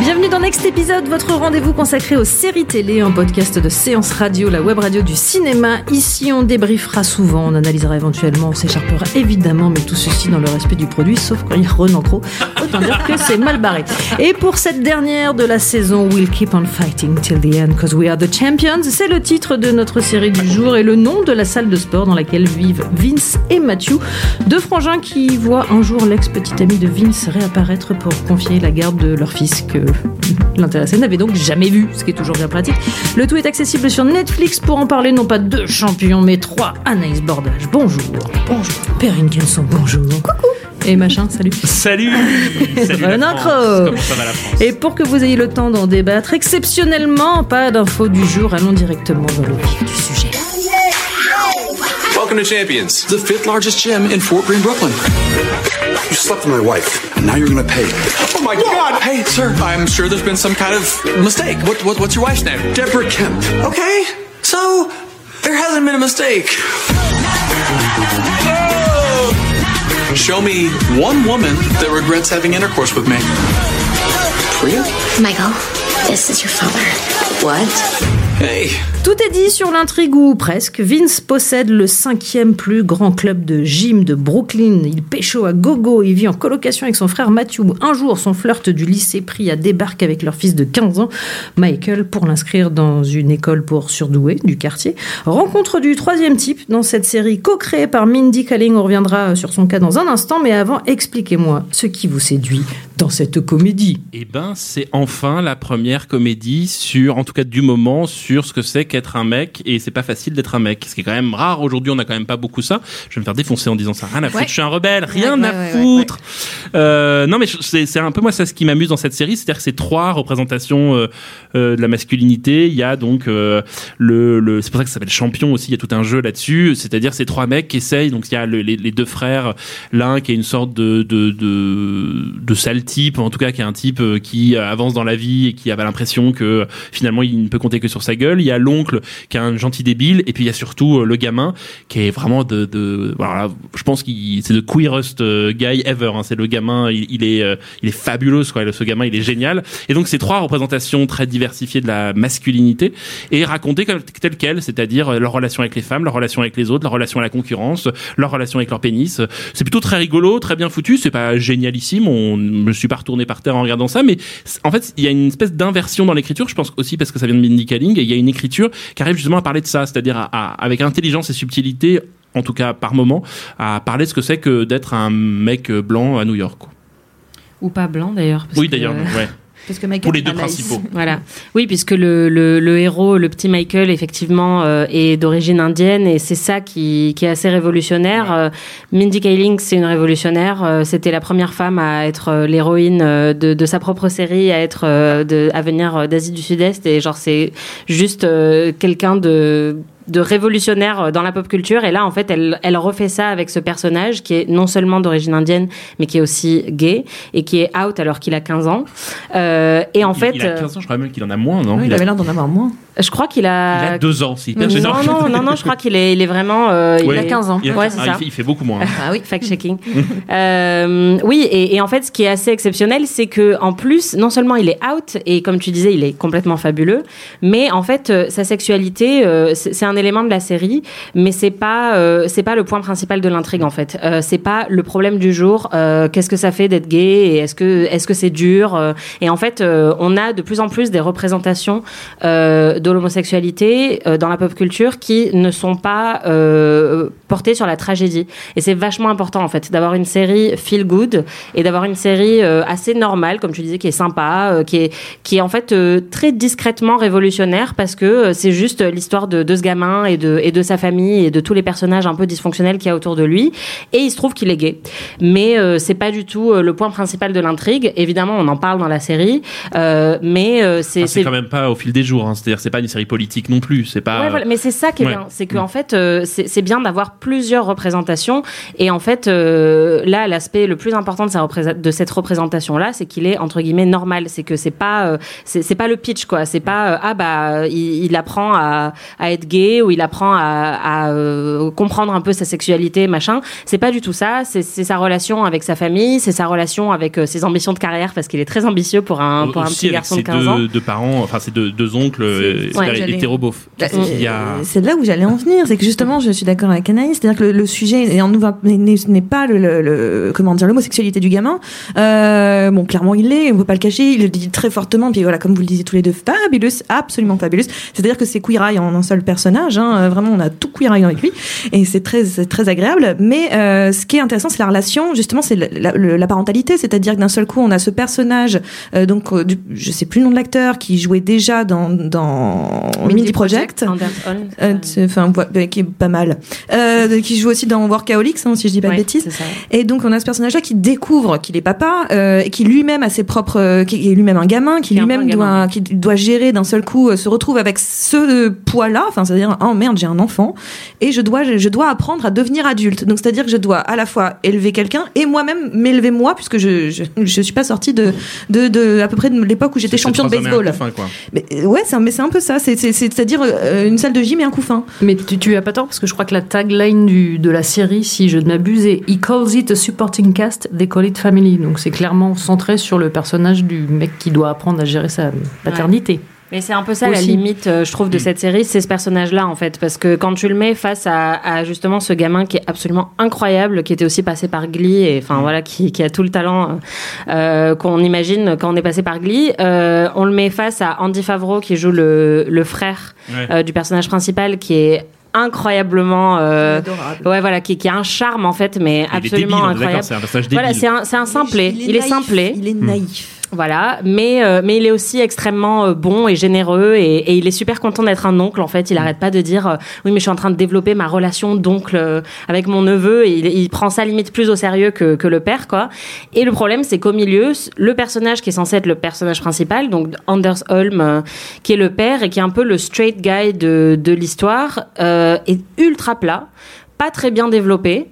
Bienvenue dans Next Épisode, votre rendez-vous consacré aux séries télé, un podcast de séance radio, la web radio du cinéma. Ici, on débriefera souvent, on analysera éventuellement, on s'écharpera évidemment, mais tout ceci dans le respect du produit, sauf quand il run trop. Autant dire que c'est mal barré. Et pour cette dernière de la saison, We'll keep on fighting till the end, cause we are the champions. C'est le titre de notre série du jour et le nom de la salle de sport dans laquelle vivent Vince et Matthew, deux frangins qui voient un jour l'ex-petite amie de Vince réapparaître pour confier la garde de leur fils que l'intéressé n'avait donc jamais vu, ce qui est toujours bien pratique. Le tout est accessible sur Netflix pour en parler, non pas deux champions, mais trois. Anaïs Bordage, bonjour. Bonjour. Perrine Kenson, bonjour. Coucou. Et machin, salut. Salut Salut la Renan France. Cros. Comment ça va la France Et pour que vous ayez le temps d'en débattre, exceptionnellement, pas d'infos du jour, allons directement dans le vif du sujet. Welcome to Champions. the fifth largest gym in Fort Greene, Brooklyn. You slept with my wife, and now you're gonna pay. Oh my God! Hey, sir, I'm sure there's been some kind of mistake. What, what what's your wife's name? Deborah Kemp. Okay, so there hasn't been a mistake. Oh! Show me one woman that regrets having intercourse with me. Priya? Michael, this is your father. What? Tout est dit sur l'intrigue ou presque. Vince possède le cinquième plus grand club de gym de Brooklyn. Il pécho à gogo. Il vit en colocation avec son frère Matthew. Un jour, son flirt du lycée Priya débarque avec leur fils de 15 ans, Michael, pour l'inscrire dans une école pour surdoués du quartier. Rencontre du troisième type dans cette série co-créée par Mindy Kaling. On reviendra sur son cas dans un instant. Mais avant, expliquez-moi ce qui vous séduit dans cette comédie. Eh ben, c'est enfin la première comédie sur, en tout cas du moment, sur ce que c'est qu'être un mec. Et c'est pas facile d'être un mec. Ce qui est quand même rare. Aujourd'hui, on a quand même pas beaucoup ça. Je vais me faire défoncer en disant ça. Rien à foutre. Ouais. Je suis un rebelle. Rien Ouais, à ouais, ouais, foutre. Euh, non, mais c'est c'est un peu moi, ça ce qui m'amuse dans cette série. C'est-à-dire que c'est trois représentations euh, euh, de la masculinité. Il y a donc euh, le, le c'est pour ça que ça s'appelle champion aussi. Il y a tout un jeu là-dessus. C'est-à-dire ces trois mecs qui essayent. Donc il y a le- les, les deux frères. L'un qui est une sorte de de de, de sale type, en tout cas qui est un type euh, qui euh, avance dans la vie et qui avait l'impression que euh, finalement il ne peut compter que sur sa gueule. Il y a l'oncle qui est un gentil débile et puis il y a surtout le gamin qui est vraiment de, de voilà, je pense qu'il c'est le queerest guy ever. hein. C'est le gamin, il, il est il est fabuleux quoi. Ce gamin, il est génial. Et donc ces trois représentations très diversifiées de la masculinité et racontées comme telles quelles, c'est-à-dire leur relation avec les femmes, leur relation avec les autres, leur relation à la concurrence, leur relation avec leur pénis. C'est plutôt très rigolo, très bien foutu. C'est pas génialissime. On suis pas retourné par terre en regardant ça, mais en fait, il y a une espèce d'inversion dans l'écriture. Je pense aussi parce que ça vient de Mindy Kaling. Et il y a une écriture qui arrive justement à parler de ça, c'est-à-dire à- à- avec intelligence et subtilité, en tout cas par moment, à parler de ce que c'est que d'être un mec blanc à New York. Ou pas blanc d'ailleurs. Oui, d'ailleurs, ouais. Parce que Michael Pour les deux principaux. Voilà. Oui, puisque le, le, le héros, le petit Michael, effectivement, euh, est d'origine indienne et c'est ça qui, qui est assez révolutionnaire. Euh, Mindy Kaling, c'est une révolutionnaire. Euh, C'était la première femme à être l'héroïne de, de sa propre série, à être de, à venir d'Asie du Sud-Est et genre c'est juste euh, quelqu'un de de révolutionnaire euh, dans la pop culture et là en fait elle, elle refait ça avec ce personnage qui est non seulement d'origine indienne mais qui est aussi gay et qui est out alors qu'il a 15 ans Euh, et en Il- fait il, a 15 ans, je crois même qu'il en a moins, non? Oui, il il, a, avait l'air d'en avoir moins. je crois qu'il il a a deux ans, c'est hyper non, non, non, non, je crois qu'il est, il est vraiment. euh, Ouais. Il a 15 ans. Il a- Ouais, ah, c'est il ça. fait- il fait beaucoup moins. hein. Ah oui. Fact-checking. Euh, oui, et, et en fait, ce qui est assez exceptionnel, c'est que en plus, non seulement il est out, et comme tu disais, il est complètement fabuleux, mais en fait, euh, sa sexualité, euh, c'est c'est un élément de la série, mais c'est pas euh, c'est pas le point principal de l'intrigue en fait. Euh, c'est pas le problème du jour. euh, Qu'est-ce que ça fait d'être gay est-ce que est-ce que c'est dur euh, Et en fait, on a de plus en plus des représentations de l'homosexualité dans la pop culture qui ne sont pas portées sur la tragédie. Et c'est vachement important en fait d'avoir une série feel good et d'avoir une série assez normale, comme tu disais, qui est sympa, qui est qui est en fait très discrètement révolutionnaire parce que c'est juste l'histoire de ce gamin et de et de sa famille et de tous les personnages un peu dysfonctionnels qu'il y a autour de lui. Et il se trouve qu'il est gay, mais euh, c'est pas du tout euh, le point principal de l'intrigue. Évidemment, on en parle dans la série, euh, mais euh, c'est c'est quand même pas au fil des jours. hein. C'est-à-dire, c'est pas une série politique non plus. C'est pas. Ouais, voilà. Mais c'est ça qui est Ouais. bien, c'est qu'en fait, euh, c'est c'est bien d'avoir plusieurs représentations. Et en fait, là, l'aspect le plus important de, sa représent- de cette représentation-là, c'est qu'il est entre guillemets normal. C'est que c'est pas, c'est pas le pitch, quoi. C'est pas ah bah il, il apprend à, à être gay ou il apprend à, à, euh, comprendre un peu sa sexualité, machin. C'est pas du tout ça. C'est sa relation avec sa famille, c'est sa relation avec euh, ses ambitions de carrière parce qu'il est très ambitieux pour un pour un aussi petit avec garçon ses de 15 ans. deux, deux parents, enfin ses deux, deux oncles euh, j'allais- hétérobof. Bah, a... C'est là où j'allais en venir, c'est que justement, je suis d'accord avec Anaïs, c'est-à-dire que le, le sujet n'est pas le, le- le- comment dire l'homosexualité du gamin. Euh, bon, clairement, il l'est, on peut pas le cacher, il le dit très fortement, puis voilà, comme vous le disiez tous les deux, fabulous, absolument fabulous. C'est-à-dire que c'est queer eye en un seul personnage, hein, euh, vraiment, on a tout queer avec lui, et c'est très, très agréable. Mais euh, ce qui est intéressant, c'est la relation, justement, c'est la, la- le- la parentalité, c'est-à-dire que d'un seul coup, on a ce personnage, euh, donc, euh, du- je sais plus le nom de l'acteur, qui jouait déjà dans, dans Mindy Project. Enfin, qui est pas mal, qui joue aussi dans Workaholics, hein, si je dis pas Ouais, de bêtises. Et donc on a ce personnage-là qui découvre qu'il est papa, et qui lui-même a ses propres, qui est lui-même un gamin, qui lui-même doit, qui doit gérer d'un seul coup, se retrouve avec ce poids-là, enfin c'est-à-dire oh merde j'ai un enfant et je dois, je dois apprendre à devenir adulte. Donc c'est-à-dire que je dois à la fois élever quelqu'un et moi-même m'élever moi puisque je, je je suis pas sortie de de, de à peu près de l'époque où j'étais c'est champion de baseball. couffin, quoi. Mais euh, ouais, c'est un- mais c'est un peu ça. C'est c'est- c'est- c'est-à-dire euh, une salle de gym et un couffin. Mais tu, tu as pas tort parce que je crois que la tagline du, de la série, si je ne m'abuse, est He calls it a supporting cast, they call it family. Donc c'est clairement centré sur le personnage du mec qui doit apprendre à gérer sa paternité. Mais c'est un peu ça la limite, euh, je trouve, Mm. de cette série, c'est ce personnage-là en fait, parce que quand tu le mets face à, à justement ce gamin qui est absolument incroyable, qui était aussi passé par Glee, et Mm. enfin voilà, qui, qui a tout le talent euh, qu'on imagine quand on est passé par Glee, euh, on le met face à Andy Favreau qui joue le, le frère Ouais. euh, du personnage principal, qui est incroyablement euh, ouais voilà qui, qui a un charme en fait mais Il est débile, absolument est incroyable c'est un personnage débile. voilà c'est un c'est un simplet il, est, naïf, simplet Il est naïf. Voilà, mais euh, mais il est aussi extrêmement euh, bon et généreux et, et il est super content d'être un oncle. En fait, il arrête pas de dire euh, oui, mais je suis en train de développer ma relation d'oncle euh, avec mon neveu et il, il prend ça limite plus au sérieux que que le père quoi. Et le problème, c'est qu'au milieu, le personnage qui est censé être le personnage principal, donc Anders Holm, qui est le père et qui est un peu le straight guy de de l'histoire, euh, est ultra plat pas très bien développé.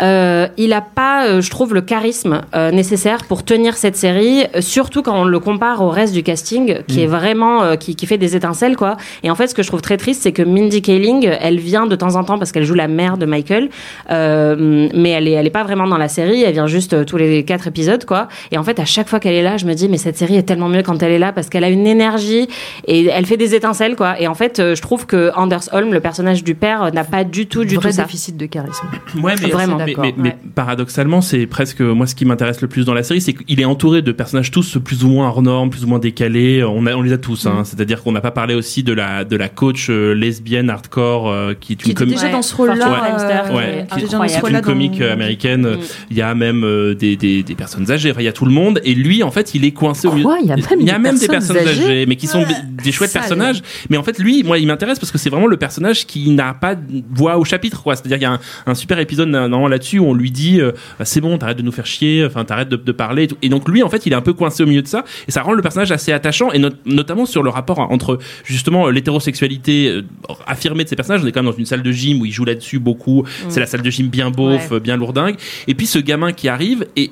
Euh, il a pas, euh, je trouve, le charisme euh, nécessaire pour tenir cette série, surtout quand on le compare au reste du casting, qui est vraiment, qui, qui fait des étincelles, quoi. Et en fait, ce que je trouve très triste, c'est que Mindy Kaling, elle vient de temps en temps parce qu'elle joue la mère de Michael, mais elle est, elle est pas vraiment dans la série. Elle vient juste tous les quatre épisodes, quoi. Et en fait, à chaque fois qu'elle est là, je me dis, mais cette série est tellement mieux quand elle est là parce qu'elle a une énergie et elle fait des étincelles, quoi. Et en fait, je trouve que Anders Holm, le personnage du père, n'a pas du tout, du Vrai tout ça. déficit de charisme. Ouais, mais, Vraiment. mais, D'accord. mais- mais Ouais. paradoxalement, c'est presque moi ce qui m'intéresse le plus dans la série, c'est qu'il est entouré de personnages tous plus ou moins hors normes, plus ou moins décalés. On, a, on les a tous. Mm. Hein. C'est-à-dire qu'on n'a pas parlé aussi de la de la coach euh, lesbienne hardcore euh, qui est Qui une était comédie. déjà Ouais, dans ce rôle-là. Feimster, euh, qui Ouais, est qui est- qui une comique dans- américaine. Mm. Il y a même euh, des, des, des personnes âgées. Enfin, il y a tout le monde. Et lui, en fait, il est coincé au milieu. Quoi? Il y a même il y a des même des personnes âgées, âgées mais qui sont des, des chouettes personnages. Mais en fait, lui, moi, il m'intéresse parce que c'est vraiment le personnage qui n'a pas de voix au chapitre. quoi. C'est-à-dire, il y a un, un super épisode normalement là-dessus où on lui dit euh, Bah, c'est bon, t'arrêtes de nous faire chier, enfin, t'arrêtes de, de parler. Et, tout. et donc, lui, en fait, il est un peu coincé au milieu de ça. Et ça rend le personnage assez attachant, et not- notamment sur le rapport entre justement euh, l'hétérosexualité euh, affirmée de ces personnages. On est quand même dans une salle de gym où il joue là-dessus beaucoup. C'est la salle de gym bien beauf, Ouais. euh, bien lourdingue. Et puis ce gamin qui arrive et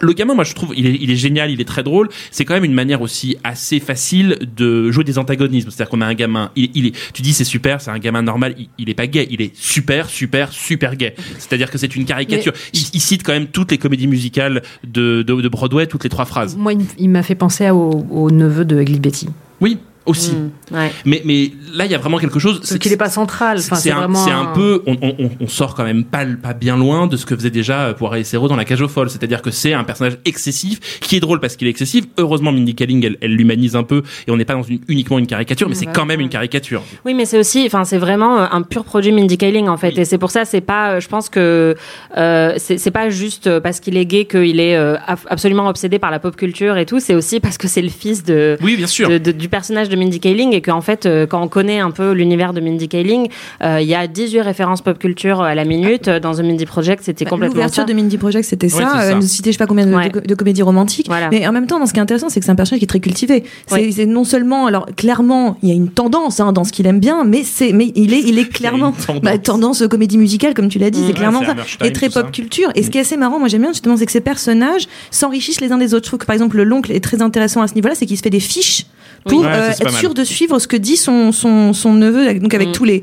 le gamin, moi je trouve, il est, il est génial, il est très drôle. C'est quand même une manière aussi assez facile de jouer des antagonismes. C'est-à-dire qu'on a un gamin, il, il est, tu dis c'est super, c'est un gamin normal, il, il est pas gay, il est super, super, super gay. C'est-à-dire que c'est une caricature. Il, il cite quand même toutes les comédies musicales de, de, de Broadway, toutes les trois phrases. Moi, il, m'a fait penser à- au, au neveu de Ugly Betty. Oui, aussi. Mm, ouais. Mais, mais là, il y a vraiment quelque chose. Parce qu'il n'est pas central. Enfin, c'est un, peu, on, on, sort quand même pas, pas bien loin de ce que faisait déjà Poirot et Serrault dans La Cage aux Folles. C'est-à-dire que c'est un personnage excessif, qui est drôle parce qu'il est excessif. Heureusement, Mindy Kaling, elle, elle l'humanise un peu et on n'est pas dans une, uniquement une caricature, mais c'est quand même une caricature. Oui, mais c'est aussi, enfin, c'est vraiment euh, un pur produit Mindy Kaling en fait, et c'est pour ça, c'est pas, euh, je pense que euh, c'est pas juste euh, parce qu'il est gay qu'il est euh, ab- absolument obsédé par la pop culture et tout, c'est aussi parce que c'est le fils de, Oui, bien sûr. de- de- du personnage de Mindy Kaling et qu'en fait, euh, quand on connaît un peu l'univers de Mindy Kaling, euh, il y a 18 références pop culture à la minute euh, dans The Mindy Project, c'était Bah, complètement L'ouverture ça. de Mindy Project, c'était ça. c'est ça. Elle nous citait je sais pas combien de, Ouais. de- de comédies romantiques. Voilà. Mais en même temps, dans ce qui est intéressant, c'est que c'est un personnage qui est très cultivé. C'est non seulement, alors clairement, il y a une tendance hein, dans ce qu'il aime bien, mais c'est, mais il est, il est clairement tendance. bah, tendance comédie musicale, comme tu l'as dit, Mm. c'est clairement Ouais, ça. Et très ça. pop culture. Et ce qui est assez marrant, moi j'aime bien justement, c'est que ces personnages s'enrichissent les uns des autres. Je trouve que par exemple l'oncle est très intéressant à ce niveau-là, c'est qu'il se fait des fiches pour Ouais, euh, être mal. sûr de suivre ce que dit son son, son neveu, donc avec Mm. tous les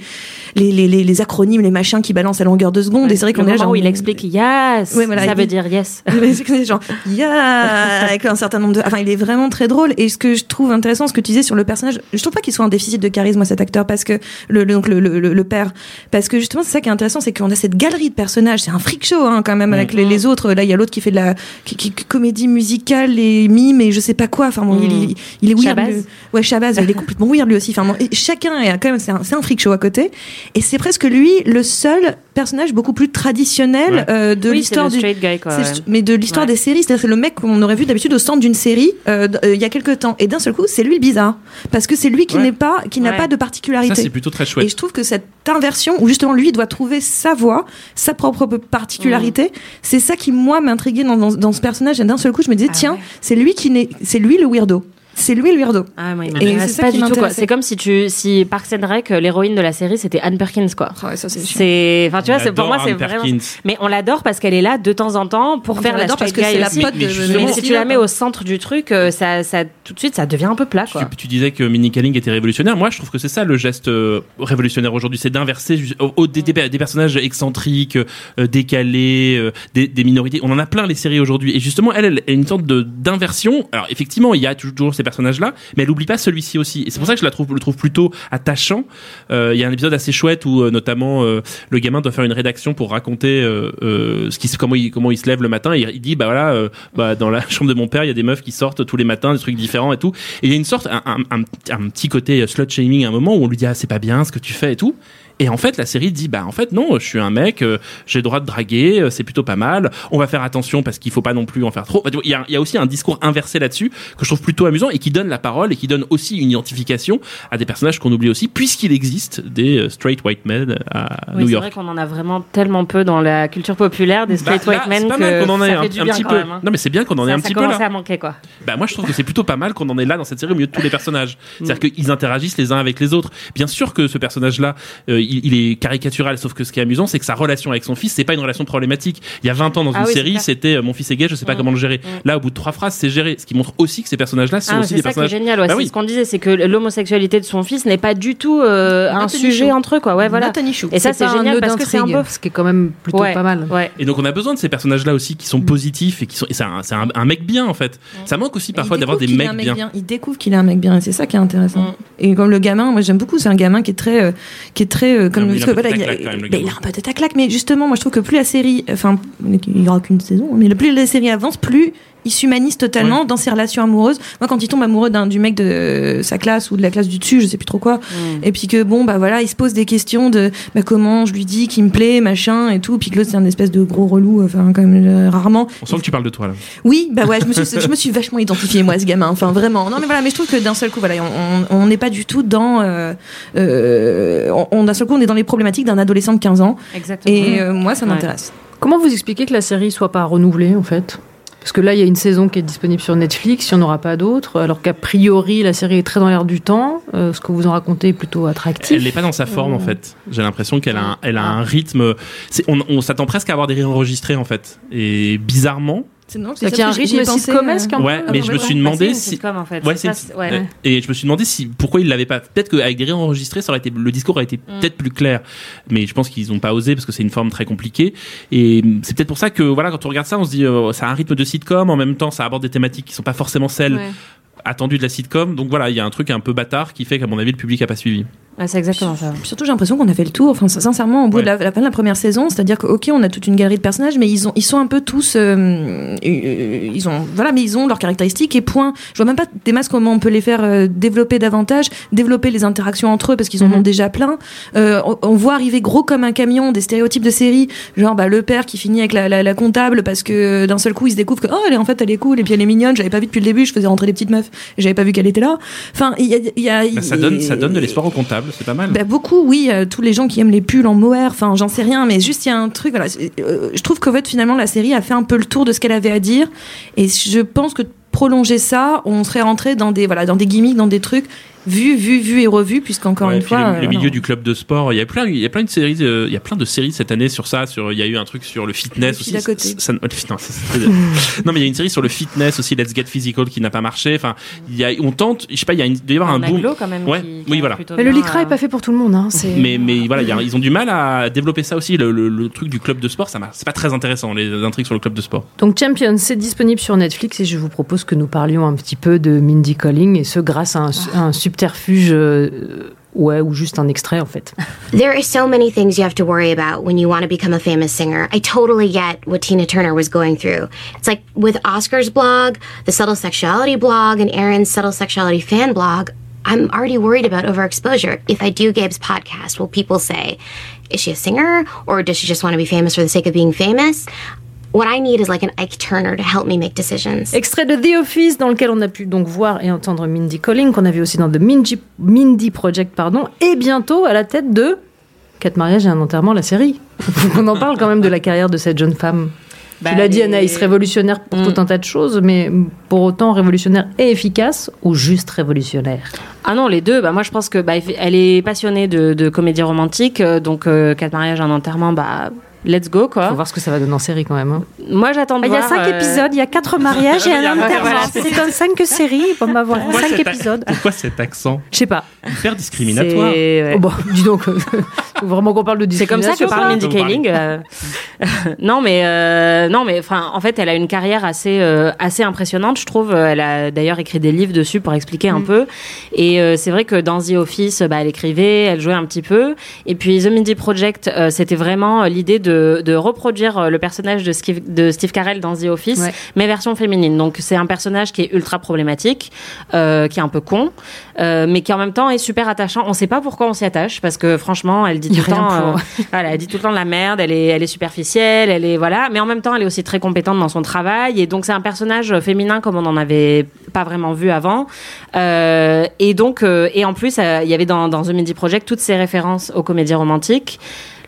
les, les les les acronymes, les machins qui balancent à longueur de seconde. Et c'est vrai qu'on est genre, où il explique yes, Ouais, voilà, ça il veut dit- dire yes. genre yeah avec un certain nombre de enfin il est vraiment très drôle et ce que je trouve intéressant ce que tu disais sur le personnage je trouve pas qu'il soit un déficit de charisme cet acteur parce que le, le- donc le, le, le- le père parce que justement c'est ça qui est intéressant c'est qu'on a cette galerie de personnages c'est un freak show hein, quand même avec les, les autres là il y a l'autre qui fait de la qui, qui- comédie musicale et mime et je sais pas quoi enfin bon, il, il, il est weird Shabazz. lui. ouais Shabazz il est complètement weird lui aussi enfin bon, et chacun est quand même c'est un, un freak show à côté et c'est presque lui le seul personnage beaucoup plus traditionnel Ouais. euh, de oui, l'histoire du straight guy quoi. c'est- ouais. mais de l'histoire Ouais. des séries, c'est le mec qu'on aurait vu d'habitude au centre d'une série euh, euh, il y a quelques temps, et d'un seul coup c'est lui le bizarre, parce que c'est lui qui Ouais. n'est pas, qui n'a Ouais. pas de Ça, particularité. c'est plutôt très et chouette. je trouve que cette inversion où justement lui doit trouver sa voix, sa propre particularité, Mm. c'est ça qui moi m'intriguait dans, dans, dans ce personnage. Et d'un seul coup je me disais Ah tiens, ouais. c'est lui qui n'est, c'est lui le weirdo, c'est lui le weirdo. Ah, moi, il Et m'intéresse c'est pas du tout. quoi. C'est comme si tu, si Parks and Rec, euh, l'héroïne de la série, c'était Anne Perkins, quoi. Ah ouais, ça c'est enfin, tu vois, c'est pour moi, c'est vraiment. Mais on l'adore parce qu'elle est là de temps en temps pour On faire la parce que c'est la pote Mais de, Mais si tu la mets au centre du truc, euh, ça, ça, tout de suite, ça devient un peu plat, quoi. Tu, tu disais que Minnie Kaling était révolutionnaire. Moi, je trouve que c'est ça le geste euh, révolutionnaire aujourd'hui, c'est d'inverser ju- au- au- des, des- des personnages excentriques, euh, décalés, euh, des, des minorités. On en a plein les séries aujourd'hui. Et justement, elle, elle a une sorte de d'inversion. Alors effectivement, il y a toujours ces personnages-là, mais elle oublie pas celui-ci aussi. Et c'est pour ça que je la trouve, le trouve plutôt attachant. Euh, Il y a un épisode assez chouette où euh, notamment euh, le gamin doit faire une rédaction pour raconter ce qui, se- comment il comment il se lève le matin. Et il dit bah voilà, euh, bah dans la chambre de mon père, il y a des meufs qui sortent tous les matins, des trucs différents et tout. Et il y a une sorte, un, un, un, un petit côté slut shaming à un moment où on lui dit ah c'est pas bien ce que tu fais et tout. Et en fait, la série dit bah en fait non, je suis un mec, euh, j'ai le droit de draguer, euh, c'est plutôt pas mal. On va faire attention parce qu'il faut pas non plus en faire trop. Il y a, y a aussi un discours inversé là-dessus que je trouve plutôt amusant et qui donne la parole et qui donne aussi une identification à des personnages qu'on oublie aussi, puisqu'il existe des euh, straight white men à Oui, New c'est York. vrai qu'on en a vraiment tellement peu dans la culture populaire des straight Bah, là, white men c'est pas que mal qu'on en ait ça un, fait du un bien petit quand peu. même, hein. Non mais c'est bien qu'on en ait un ça petit peu là. à manquer, quoi. Bah moi je trouve que c'est plutôt pas mal qu'on en est là dans cette série au milieu de tous les personnages. C'est-à-dire qu'ils interagissent les uns avec les autres. Bien sûr que ce personnage-là, euh, il, il est caricatural, sauf que ce qui est amusant, c'est que sa relation avec son fils, c'est pas une relation problématique. Il y a 20 ans dans Ah une oui, c'est série, c'était euh, mon fils est gay, je sais pas Mm. comment le gérer. Mm. Là, au bout de trois phrases, c'est géré. Ce qui montre aussi que ces personnages-là sont Ah, aussi c'est des ça qui est personnages. génial, ouais, Bah c'est oui. ce qu'on disait, c'est que l'homosexualité de son fils n'est pas du tout euh, un sujet entre eux, quoi. Ouais, voilà. Et ça, c'est génial parce que c'est un peu. ce qui est quand même plutôt Ouais, pas mal. Ouais. Et donc on a besoin de ces personnages-là aussi qui sont positifs et qui sont. C'est un, c'est un, un mec bien en fait. Ça manque aussi parfois d'avoir des mecs bien. Il découvre qu'il est un mec bien, et c'est ça qui est intéressant. Mm. Et comme le gamin, moi j'aime beaucoup, c'est un gamin qui est très, euh, qui est très, euh, comme Non, mais il a parce un que peu de voilà, il, a, claque, même, ben, il a un peu de à claque, mais justement, moi je trouve que plus la série, enfin, il y aura qu'une saison, mais le plus la série avance, plus il s'humanise totalement dans ses relations amoureuses. Moi, quand il tombe amoureux d'un du mec de sa classe ou de la classe du dessus, je sais plus trop quoi, Mm. et puis que bon, bah voilà, il se pose des questions de bah, comment je lui dis qu'il me plaît, machin et tout, puis que l'autre c'est un espèce de gros relou, enfin quand même euh, rarement. On sent que tu parles de toi là. Oui, bah ouais, je me suis, je me suis vachement identifiée moi à ce gamin. Enfin vraiment. Non mais voilà, mais je trouve que d'un seul coup, voilà, on- n'est pas du tout dans, euh, euh, on- on d'un seul coup, on est dans les problématiques d'un adolescent de 15 ans. Exactement. Et euh, moi, ça Ouais. m'intéresse. Comment vous expliquez que la série soit pas renouvelée en fait? Parce que là, il y a une saison qui est disponible sur Netflix, il n'y en aura pas d'autres, alors qu'a priori, la série est très dans l'air du temps. Euh, ce que vous en racontez est plutôt attractif. Elle n'est pas dans sa forme en fait. J'ai l'impression qu'elle a, un, elle a un rythme. On, on s'attend presque à avoir des rires enregistrés en fait. Et bizarrement, non, C'est qu'il y a un rythme sitcomesque un peu ouais, mais je me suis demandé une si. sitcom, en fait. Ouais, C'est c'est ça, une- ouais. euh, Et je me suis demandé si pourquoi ils l'avaient pas. Peut-être qu'avec des rires enregistrés, ça aurait été le discours aurait été Mm. peut-être plus clair. Mais je pense qu'ils n'ont pas osé parce que c'est une forme très compliquée. Et c'est peut-être pour ça que voilà, quand on regarde ça, on se dit euh, ça a un rythme de sitcom. En même temps, ça aborde des thématiques qui sont pas forcément celles Ouais. attendu de la sitcom. Donc voilà, il y a un truc un peu bâtard qui fait qu'à mon avis le public a pas suivi. Ouais, c'est exactement ça. Surtout, j'ai l'impression qu'on a fait le tour. Enfin, sincèrement, au bout Ouais. de la, la fin de la première saison, c'est-à-dire que, ok, on a toute une galerie de personnages, mais ils ont, ils sont un peu tous, euh, euh, ils ont, voilà, mais ils ont leurs caractéristiques et point. Je vois même pas des masques comment on peut les faire euh, développer davantage, développer les interactions entre eux parce qu'ils en ont déjà plein. Euh, on, on voit arriver gros comme un camion des stéréotypes de série, genre bah, le père qui finit avec la, la, la comptable parce que d'un seul coup il se découvre que oh elle est en fait elle est cool et puis elle est mignonne. J'avais pas vu depuis le début, je faisais rentrer des petites meufs, et j'avais pas vu qu'elle était là. Enfin, il y a, il y a Bah, ça donne, ça donne de l'espoir aux c'est pas mal. bah, beaucoup, oui. euh, tous les gens qui aiment les pulls en mohair, enfin, j'en sais rien, mais juste il y a un truc. Voilà, euh, je trouve qu'en fait, finalement, la série a fait un peu le tour de ce qu'elle avait à dire, et je pense que prolonger ça, on serait rentré dans des voilà, dans des gimmicks, dans des trucs vus, vus, vus et revus, puisqu'encore Ouais, une fois, le, euh, le milieu voilà. du club de sport, il y a plein, il y a plein de séries, euh, il y a plein de séries cette année sur ça. Sur, il y a eu un truc sur le fitness Le aussi. fil à côté. Ça- ça- non, ça, mais il y a une série sur le fitness aussi, Let's Get Physical, qui n'a pas marché. Enfin, il y a, on tente. Je sais pas, il y a une, il doit y avoir un a boom. Quand même. Ouais, qui- qui oui, voilà. Mais le LICRA euh, est pas fait pour tout le monde. Hein. c'est- Mais, mais voilà, il y a- ils ont du mal à développer ça aussi. Le, le- le truc du club de sport, ça. C'est pas très intéressant les intrigues sur le club de sport. Donc Champions, c'est disponible sur Netflix et je vous propose que nous parlions un petit peu de Mindy Calling et ce grâce à un, Ah. un subterfuge, euh, euh, ouais, ou juste un extrait en fait. There are so many things you have to worry about when you want to become a famous singer. I totally get what Tina Turner was going through. It's like with Oscar's blog, the subtle sexuality blog, and Aaron's subtle sexuality fan blog. I'm already worried about overexposure. If I do Gabe's podcast, will people say, is she a singer or does she just want to be famous for the sake of being famous? What I need is like an Ike Turner to help me make decisions. Extrait de The Office dans lequel on a pu donc voir et entendre Mindy Calling qu'on a vu aussi dans The Mindy, Mindy Project pardon et bientôt à la tête de Quatre mariages et un enterrement la série. on en parle quand même de la carrière de cette jeune femme. Bah, tu l'as dit Anaïs, révolutionnaire pour Mm. tout un tas de choses, mais pour autant révolutionnaire et efficace ou juste révolutionnaire? Ah non, les deux. Bah moi, je pense que bah, elle est passionnée de, de comédie romantique, euh, donc euh, quatre mariages, un enterrement, bah let's go quoi. Faut voir ce que ça va donner en série quand même. hein. Moi, j'attends de Il y a voir, cinq euh, épisodes, il y a quatre mariages et Il y a un enterrement. c'est un cinq séries, on va voir Pourquoi cinq cet, épisodes. pourquoi cet accent Je sais pas. hyper discriminatoire ouais. Oh, bon, dis donc, faut vraiment qu'on parle de C'est comme ça que discrimination. parle Mindy. Kaling. euh. non, mais euh, non, mais enfin, en fait, elle a une carrière assez euh, assez impressionnante, je trouve. Elle a d'ailleurs écrit des livres dessus pour expliquer un peu. Et euh, c'est vrai que dans The Office, bah, elle écrivait, elle jouait un petit peu. Et puis The Mindy Project, euh, c'était vraiment euh, l'idée de, de reproduire euh, le personnage de Steve, de Steve Carell dans The Office, Ouais. mais version féminine. Donc c'est un personnage qui est ultra problématique, euh, qui est un peu con, euh, mais qui en même temps est super attachant. On sait pas pourquoi on s'y attache parce que franchement, elle dit tout le temps, euh, voilà, elle dit tout le temps de la merde. Elle est, elle est superficielle, elle est voilà, mais en même temps, elle est aussi très compétente dans son travail. Et donc c'est un personnage féminin comme on n'en avait pas vraiment vu avant. Et donc et en plus, il y avait dans, dans The Mindy Project toutes ces références aux comédies romantiques.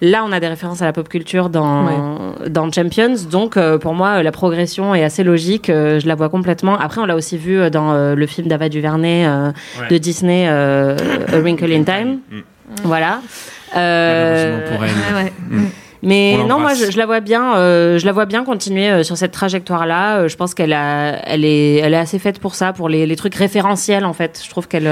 Là, on a des références à la pop culture dans, dans Champions. Donc, euh, pour moi, la progression est assez logique. euh, je la vois complètement. Après, on l'a aussi vu euh, dans euh, le film d'Ava DuVernay euh, Ouais. de Disney, euh, A Wrinkle in Time. Mm. Voilà. Euh, Malheureusement pour elle. Ouais, ouais. Mm. Mais On non, moi, je, je la vois bien. euh, je la vois bien continuer euh, sur cette trajectoire-là. Euh, je pense qu'elle a, elle est, elle est assez faite pour ça, pour les, les trucs référentiels en fait. Je trouve qu'elle,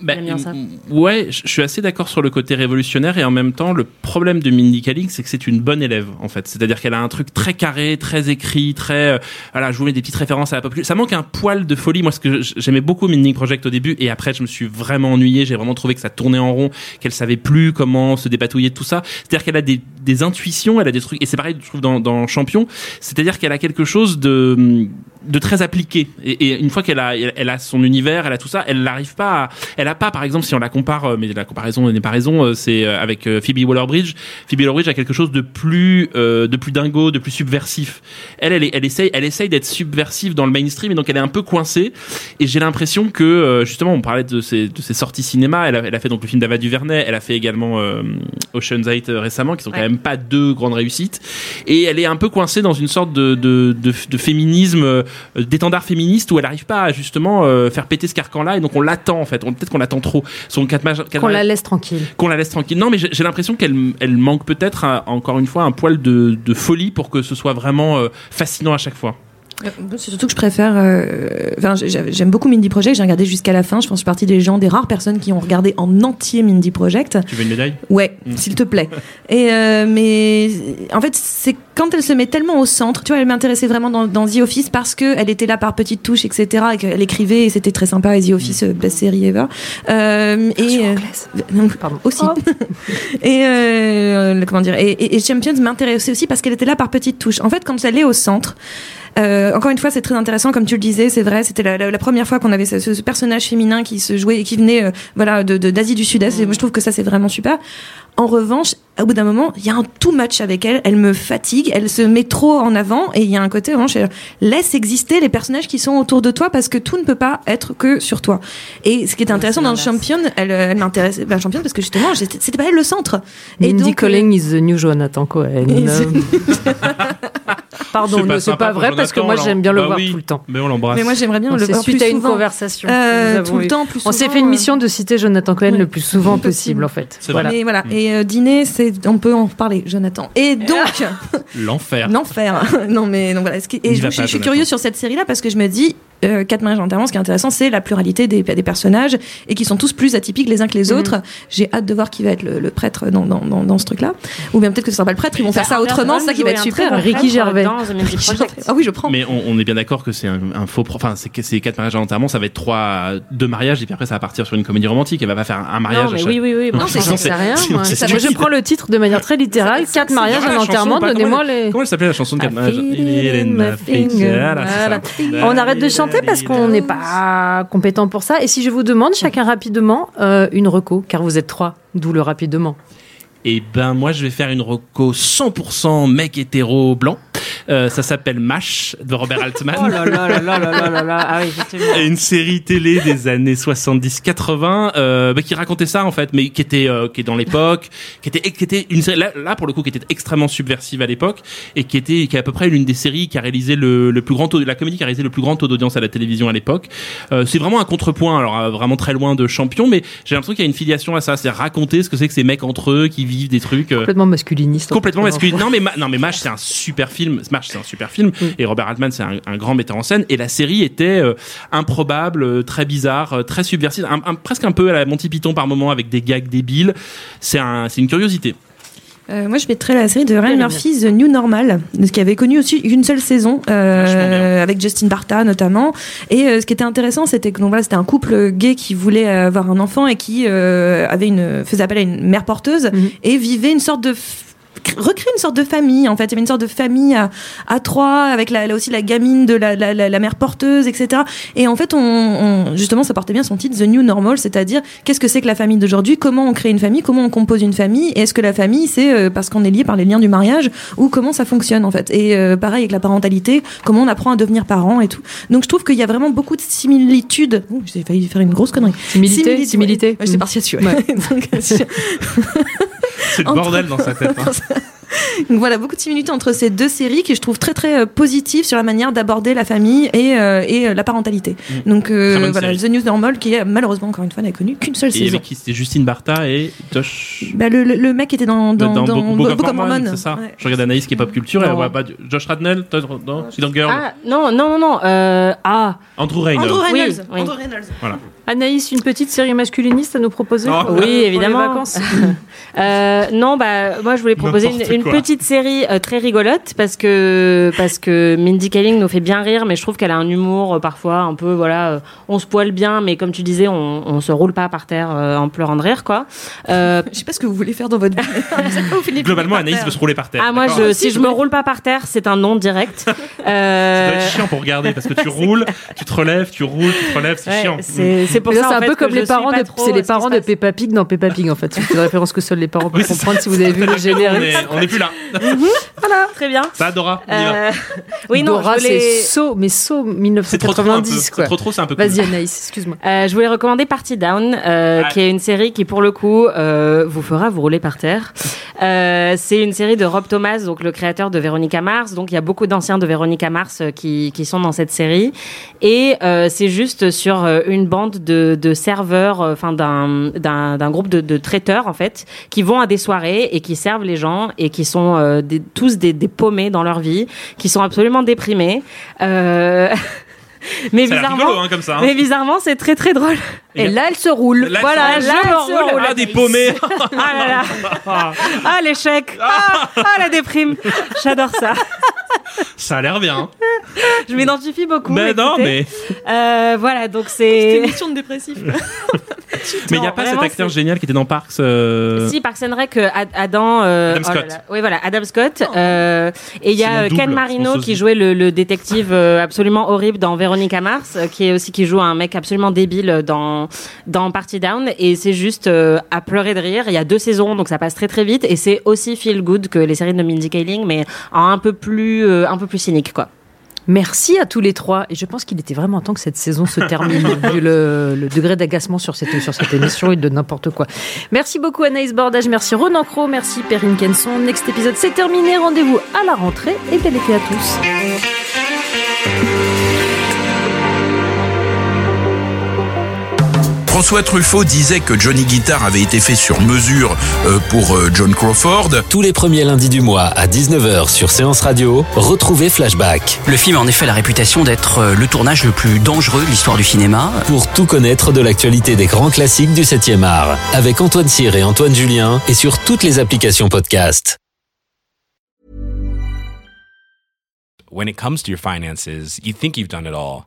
Bah, J'aime bien ça. Ouais, je suis assez d'accord sur le côté révolutionnaire et en même temps, le problème de Mindy Kaling, c'est que c'est une bonne élève en fait. C'est-à-dire qu'elle a un truc très carré, très écrit, très. voilà, je vous mets des petites références à la pop. Ça manque un poil de folie. Moi, ce que j'aimais beaucoup Mindy Project au début et après, je me suis vraiment ennuyé. J'ai vraiment trouvé que ça tournait en rond, qu'elle savait plus comment se dépatouiller de tout ça. C'est-à-dire qu'elle a des, des intuitions, elle a des trucs et c'est pareil, je trouve dans, dans Champion. C'est-à-dire qu'elle a quelque chose de de très appliqué et, et une fois qu'elle a elle, elle a son univers elle a tout ça elle n'arrive pas à, elle a pas par exemple si on la compare euh, mais la comparaison n'est pas raison euh, c'est euh, avec Phoebe Waller-Bridge. Phoebe Waller-Bridge a quelque chose de plus euh, de plus dingo de plus subversif. Elle elle, elle essaye elle essaye d'être subversive dans le mainstream et donc elle est un peu coincée. Et j'ai l'impression que justement on parlait de ses, de ses sorties cinéma. Elle a, elle a fait donc le film d'Ava DuVernay. Elle a fait également euh, Ocean's 8 euh, récemment qui sont quand même pas deux grandes réussites. Et elle est un peu coincée dans une sorte de, de, de, de féminisme d'étendard féministe où elle n'arrive pas à justement euh, faire péter ce carcan là et donc on l'attend en fait. On- peut-être qu'on l'attend trop. Son Qu'on la laisse tranquille. qu'on la laisse tranquille. Non mais j'ai l'impression qu'elle elle manque peut-être encore une fois un poil de, de folie pour que ce soit vraiment euh, fascinant à chaque fois. Euh, C'est surtout que je préfère. euh, Enfin, j'ai- j'aime beaucoup Mindy Project. J'ai regardé jusqu'à la fin. Je pense que je suis partie des gens, des rares personnes qui ont regardé en entier Mindy Project. Tu veux une médaille? Ouais, s'il te plaît. Et euh, mais en fait, c'est quand elle se met tellement au centre. Tu vois, elle m'intéressait vraiment dans, dans The Office parce que elle était là par petites touches, etc. Et qu'elle écrivait et c'était très sympa. Et The Office, euh, best série ever. Euh, et euh, Pardon. aussi. et euh, le- comment dire et, et- et Champions m'intéressait aussi parce qu'elle était là par petites touches. En fait, quand elle est au centre. Euh, encore une fois, c'est très intéressant, comme tu le disais, c'est vrai. C'était la, la- la première fois qu'on avait ce, ce personnage féminin qui se jouait et qui venait, euh, voilà, de de- d'Asie du Sud-Est. Et moi, je trouve que ça, c'est vraiment super. En revanche, au bout d'un moment, il y a un too much avec elle. Elle me fatigue. Elle se met trop en avant. Et il y a un côté, vraiment, je- laisse exister les personnages qui sont autour de toi parce que tout ne peut pas être que sur toi. Et ce qui était intéressant dans Champion, elle, euh, elle m'intéressait, bah, Champion parce que justement, c'était pas elle le centre. Et Mindy donc, euh, Colling is the new Jonathan Cohen. Et Pardon, C'est pas ne c'est pas vrai parce que moi j'aime bien le Bah voir oui. tout le temps. Mais on l'embrasse. Mais moi, j'aimerais bien le voir suite plus à une souvent. conversation. que Euh, tout le temps, plus On s'est souvent, fait une euh, mission de citer Jonathan Cohen ouais. le plus souvent possible en fait. C'est vrai. Voilà. Mais voilà. Et euh, dîner, c'est, on peut en reparler, Jonathan. Et donc, L'enfer. l'enfer. non, mais donc voilà. Et je, je- suis curieux sur cette série-là parce que je me dis, euh, quatre mariages enterrements, ce qui est intéressant, c'est la pluralité des, des personnages et qui sont tous plus atypiques les uns que les autres. J'ai hâte de voir qui va être le, le prêtre dans, dans, dans, dans ce truc-là. Ou bien peut-être que ce sera pas le prêtre, ils vont faire ça autrement, c'est ça qui va être super. Ricky Gervais. Ah oui, je prends. Mais on, on est bien d'accord que c'est un, un faux. Enfin, c'est que ces quatre mariages à l'enterrement, ça va être trois, deux mariages, et puis après, ça va partir sur une comédie romantique. Elle va pas faire un mariage. Non, à mais chaque- oui, oui, oui. Non, Moi, c'est- je sinon, sais rien, moi. je prends le titre de manière très littérale. Quatre mariages, chanson, enterrement. Donnez-moi les. Comment elle s'appelait la chanson de quatre mariages? On arrête de chanter parce qu'on n'est pas compétent pour ça. Et si je vous demande chacun rapidement euh, une reco, car vous êtes trois, d'où le rapidement. Et ben moi je vais faire une reco 100% mec hétéro blanc. Euh, ça s'appelle MASH de Robert Altman. oh là là là là. Ah une série télé des années 70-80 euh, bah, qui racontait ça en fait, mais qui était euh, qui est dans l'époque, qui était qui était une série là, là, pour le coup qui était extrêmement subversive à l'époque et qui était qui est à peu près l'une des séries qui a réalisé le, le, plus grand taux de la comédie qui a réalisé le plus grand taux d'audience à la télévision à l'époque. Euh, c'est vraiment un contrepoint, alors euh, vraiment très loin de champion, mais j'ai l'impression qu'il y a une filiation à ça, c'est raconter ce que c'est que ces mecs entre eux qui vivent des trucs complètement masculinistes. Hein. Complètement masculinistes. Non mais non mais MASH c'est un super film Mash c'est un super film et Robert Altman c'est un, un grand metteur en scène et la série était euh, improbable, euh, très bizarre, euh, très subversive, un- un- presque un peu à la Monty Python par moment avec des gags débiles. C'est un c'est une curiosité. Euh, moi, je mettrais la série de Ryan Murphy, The New Normal, ce qui avait connu aussi une seule saison, euh, avec Justin Barta notamment. Et euh, ce qui était intéressant, c'était que donc voilà, c'était un couple gay qui voulait avoir un enfant et qui euh, avait une faisait appel à une mère porteuse Mhm. et vivait une sorte de recréer une sorte de famille en fait. Il y avait une sorte de famille à, à trois avec la, là aussi la gamine de la, la, la, mère porteuse etc et en fait on, on- justement ça portait bien son titre The New Normal c'est-à-dire qu'est-ce que c'est que la famille d'aujourd'hui? Comment on crée une famille? Comment on compose une famille? Est-ce que la famille c'est euh, parce qu'on est lié par les liens du mariage ou comment ça fonctionne en fait? Et euh, pareil avec la parentalité comment on apprend à devenir parent et tout. Donc je trouve qu'il y a vraiment beaucoup de similitudes. Ouh, j'ai failli faire une grosse connerie. Similité, similité. ouais. Ouais, j'étais Mm. partie là-dessus ouais. Donc, euh, C'est le bordel dans sa tête. hein. Donc voilà, beaucoup de similitudes entre ces deux séries qui je trouve très très euh, positives sur la manière d'aborder la famille et, euh, et euh, la parentalité. Mm. Donc euh, voilà, série. The News Normal qui est malheureusement encore une fois n'a connu qu'une seule Et saison. avec qui c'était Justine Bartha et Josh. Bah, le, le, le mec était dans, dans, dans, Book- Book of Book of Mormon, c'est ça. Ouais. Je regarde Anaïs qui est pop culture et elle voit pas Josh Radnell, non, Silent Girl, Ah, non, non, non, non. Euh, ah, Andrew Reynolds. Andrew Reynolds. Oui, oui. Andrew Reynolds. Anaïs, une petite série masculiniste à nous proposer Oh. pour oui, les évidemment. vacances Euh, non, bah moi je voulais proposer N'importe une, une quoi. petite série euh, très rigolote parce que parce que Mindy Kaling nous fait bien rire, mais je trouve qu'elle a un humour euh, parfois un peu voilà, euh, on se poile bien, mais comme tu disais, on, on se roule pas par terre euh, en pleurant de rire quoi. Euh, Je sais pas ce que vous voulez faire dans votre vie. Globalement, Anaïs terre. veut se rouler par terre. ah moi je, si je me roule pas par terre, c'est un non direct. Ça Euh, doit être chiant pour regarder parce que tu roules, tu te relèves, tu roules, tu te relèves, c'est ouais, chiant. c'est c'est pour ça c'est un peu comme les parents de, c'est les parents de. Peppa Pig dans Peppa Pig en fait. C'est une référence que seuls les parents peuvent comprendre si vous avez vu le générique. est, on est plus là. Voilà, très bien. Ça, Dora, on y va. Euh, oui non, Dora, je voulais... c'est saut, mais saut C'est trop trop un peu. 1990 C'est quoi. trop trop, c'est un peu cool. Vas-y Anaïs, excuse-moi. Euh, je voulais recommander Party Down, euh, Ah. qui est une série qui, pour le coup, euh, vous fera vous rouler par terre. Euh, c'est une série de Rob Thomas, donc le créateur de Véronica Mars. Donc il y a beaucoup d'anciens de Véronica Mars euh, qui, qui sont dans cette série. Et euh, c'est juste sur euh, une bande de, de serveurs, enfin d'un, d'un, groupe de, de traiteurs en fait, qui vont à des soirées et qui servent les gens et qui sont des, tous des, des paumés dans leur vie, qui sont absolument déprimés. Euh... Mais Ça bizarrement, rigolo, hein, comme ça, hein. mais bizarrement, c'est très très drôle. Et là, elle se roule. Là, Voilà, là, elle se roule. Ah, des paumés. Ah là là. Ah, l'échec. Ah, ah, la déprime. J'adore ça. Ça a l'air bien. Je m'identifie beaucoup. Mais non, mais Euh, voilà, donc c'est. émission de dépressif. mais il y a pas cet acteur génial qui était dans Parks. euh, Si, Parks and Rec, euh, Ad- Adam, euh, Adam oh là Scott. là. Oui, voilà, Adam Scott. euh, et il y a double, Ken Marino qui jouait le, le détective euh, absolument horrible dans Véronica Mars, euh, qui est aussi qui joue un mec absolument débile dans dans Party Down. Et c'est juste euh, à pleurer de rire. Il y a deux saisons, donc ça passe très très vite. Et c'est aussi feel good que les séries de Mindy Kaling, mais en un peu plus euh, un peu plus cynique, quoi. Merci à tous les trois. Et je pense qu'il était vraiment temps que cette saison se termine, vu le, le degré d'agacement sur cette, sur cette émission et de n'importe quoi. Merci beaucoup Anaïs Bordage, merci Ronan Cro, merci Perrine Kenson. Next épisode, c'est terminé. Rendez-vous à la rentrée et bel été à tous. François Truffaut disait que Johnny Guitar avait été fait sur mesure euh, pour euh, John Crawford. Tous les premiers lundis du mois à 19h sur Séance Radio, retrouvez Flashback. Le film a en effet la réputation d'être euh, le tournage le plus dangereux de l'histoire du cinéma. Pour tout connaître de l'actualité des grands classiques du 7e art, avec Antoine Cyr et Antoine Julien, et sur toutes les applications podcast. When it comes to your finances, you think you've done it all.